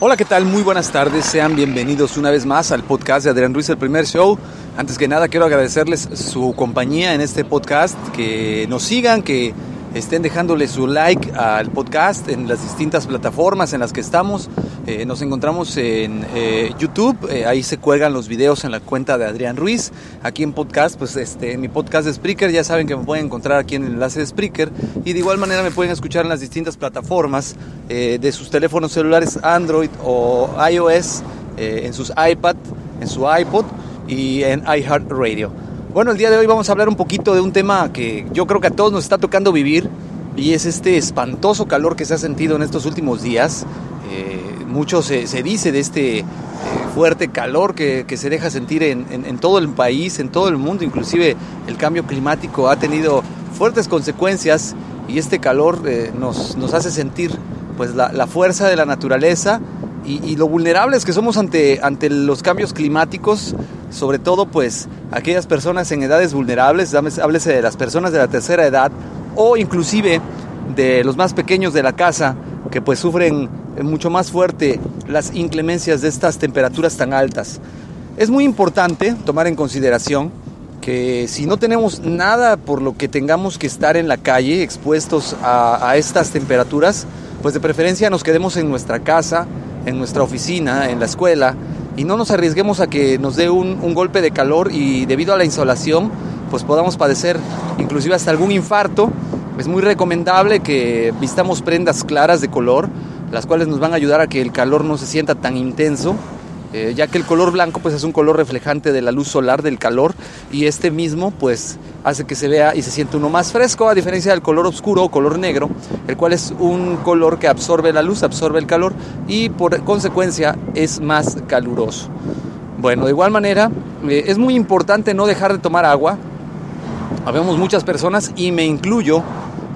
Hola, ¿qué tal? Muy buenas tardes. Sean bienvenidos una vez más al podcast de Adrián Ruiz, el primer show. Antes que nada, quiero agradecerles su compañía en este podcast, que nos sigan, que estén dejándole su like al podcast en las distintas plataformas en las que estamos. Eh, nos encontramos en eh, YouTube, eh, ahí se cuelgan los videos en la cuenta de Adrián Ruiz. Aquí en podcast, pues este, en mi podcast de Spreaker, ya saben que me pueden encontrar aquí en el enlace de Spreaker. Y de igual manera me pueden escuchar en las distintas plataformas de sus teléfonos celulares Android o iOS, en sus iPad, en su iPod y en iHeartRadio. Bueno, el día de hoy vamos a hablar un poquito de un tema que yo creo que a todos nos está tocando vivir y es este espantoso calor que se ha sentido en estos últimos días. Mucho se, dice de este eh, fuerte calor que, se deja sentir en, todo el país, en todo el mundo, inclusive el cambio climático ha tenido fuertes consecuencias y este calor eh, nos, hace sentir pues la, fuerza de la naturaleza. Y, lo vulnerables que somos ante, ante los cambios climáticos, sobre todo pues aquellas personas en edades vulnerables, háblese de las personas de la tercera edad o inclusive de los más pequeños de la casa que pues sufren mucho más fuerte las inclemencias de estas temperaturas tan altas. Es muy importante tomar en consideración que si no tenemos nada por lo que tengamos que estar en la calle expuestos a, estas temperaturas, pues de preferencia nos quedemos en nuestra casa, en nuestra oficina, en la escuela y no nos arriesguemos a que nos dé un, un golpe de calor y debido a la insolación pues podamos padecer inclusive hasta algún infarto. Es muy recomendable que vistamos prendas claras de color las cuales nos van a ayudar a que el calor no se sienta tan intenso, eh, ya que el color blanco pues es un color reflejante de la luz solar del calor y este mismo pues hace que se vea y se siente uno más fresco a diferencia del color oscuro o color negro, el cual es un color que absorbe la luz, absorbe el calor y por consecuencia es más caluroso. Bueno, de igual manera eh, es muy importante no dejar de tomar agua. Habemos muchas personas y me incluyo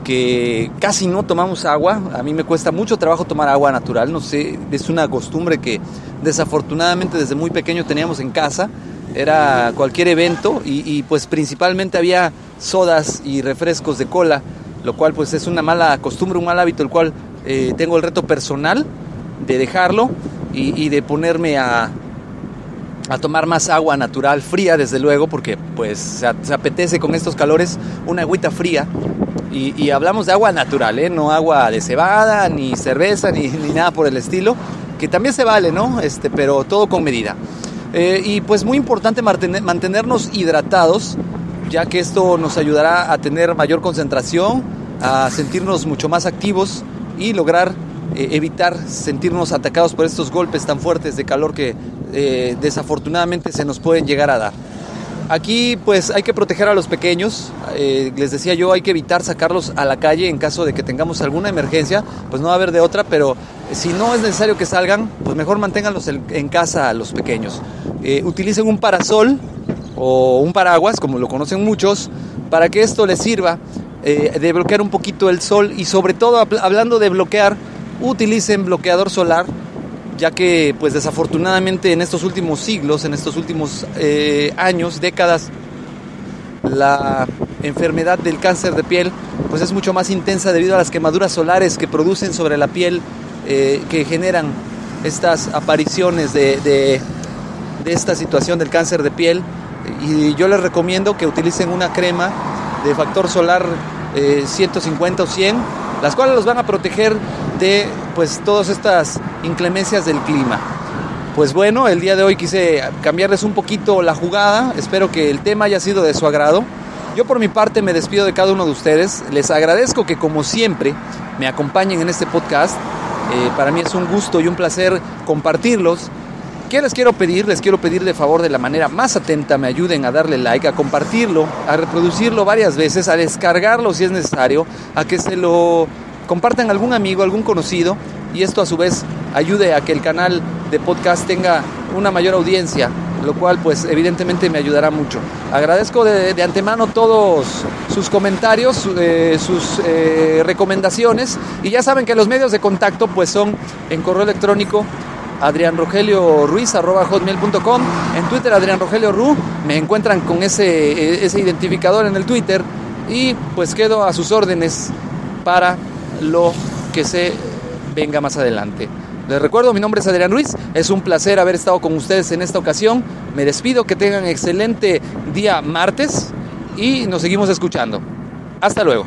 que casi no tomamos agua. A mí me cuesta mucho trabajo tomar agua natural, no sé, es una costumbre que desafortunadamente desde muy pequeño teníamos en casa. Era cualquier evento y, pues principalmente había sodas y refrescos de cola, lo cual pues es una mala costumbre, un mal hábito, el cual eh, tengo el reto personal de dejarlo y, de ponerme a, a tomar más agua natural, fría desde luego, porque pues se, apetece con estos calores una agüita fría y, hablamos de agua natural, ¿eh? no agua de cebada, ni cerveza, ni, nada por el estilo, que también se vale, ¿no? Este, pero todo con medida. Eh, y pues muy importante mantenernos hidratados, ya que esto nos ayudará a tener mayor concentración, a sentirnos mucho más activos y lograr eh, evitar sentirnos atacados por estos golpes tan fuertes de calor que desafortunadamente se nos pueden llegar a dar. Aquí pues hay que proteger a los pequeños, eh, les decía yo, hay que evitar sacarlos a la calle en caso de que tengamos alguna emergencia, pues no va a haber de otra, pero si no es necesario que salgan, pues mejor manténganlos en, casa los pequeños. Eh, utilicen un parasol o un paraguas, como lo conocen muchos, para que esto les sirva eh, de bloquear un poquito el sol y sobre todo hablando de bloquear, utilicen bloqueador solar, ya que pues desafortunadamente en estos últimos siglos, en estos últimos años, décadas, la enfermedad del cáncer de piel pues es mucho más intensa debido a las quemaduras solares que producen sobre la piel eh, que generan estas apariciones de, esta situación del cáncer de piel y yo les recomiendo que utilicen una crema de factor solar 150 o 100 las cuales los van a proteger de pues todas estas inclemencias del clima. Pues bueno, el día de hoy quise cambiarles un poquito la jugada, espero que el tema haya sido de su agrado. Yo por mi parte me despido de cada uno de ustedes, les agradezco que como siempre me acompañen en este podcast, eh, para mí es un gusto y un placer compartirlos. ¿Qué les quiero pedir? Les quiero pedir de favor de la manera más atenta, me ayuden a darle like, a compartirlo, a reproducirlo varias veces, a descargarlo si es necesario, a que se lo compartan algún amigo, algún conocido y esto a su vez ayude a que el canal de podcast tenga una mayor audiencia, lo cual pues evidentemente me ayudará mucho. Agradezco de, antemano todos sus comentarios, eh, sus eh, recomendaciones y ya saben que los medios de contacto pues son en correo electrónico hotmail.com en Twitter Adrián Rogelio Ru, me encuentran con ese, ese identificador en el Twitter y pues quedo a sus órdenes para lo que se venga más adelante. Les recuerdo, mi nombre es Adrián Ruiz, es un placer haber estado con ustedes en esta ocasión. Me despido, que tengan excelente día martes y nos seguimos escuchando. Hasta luego.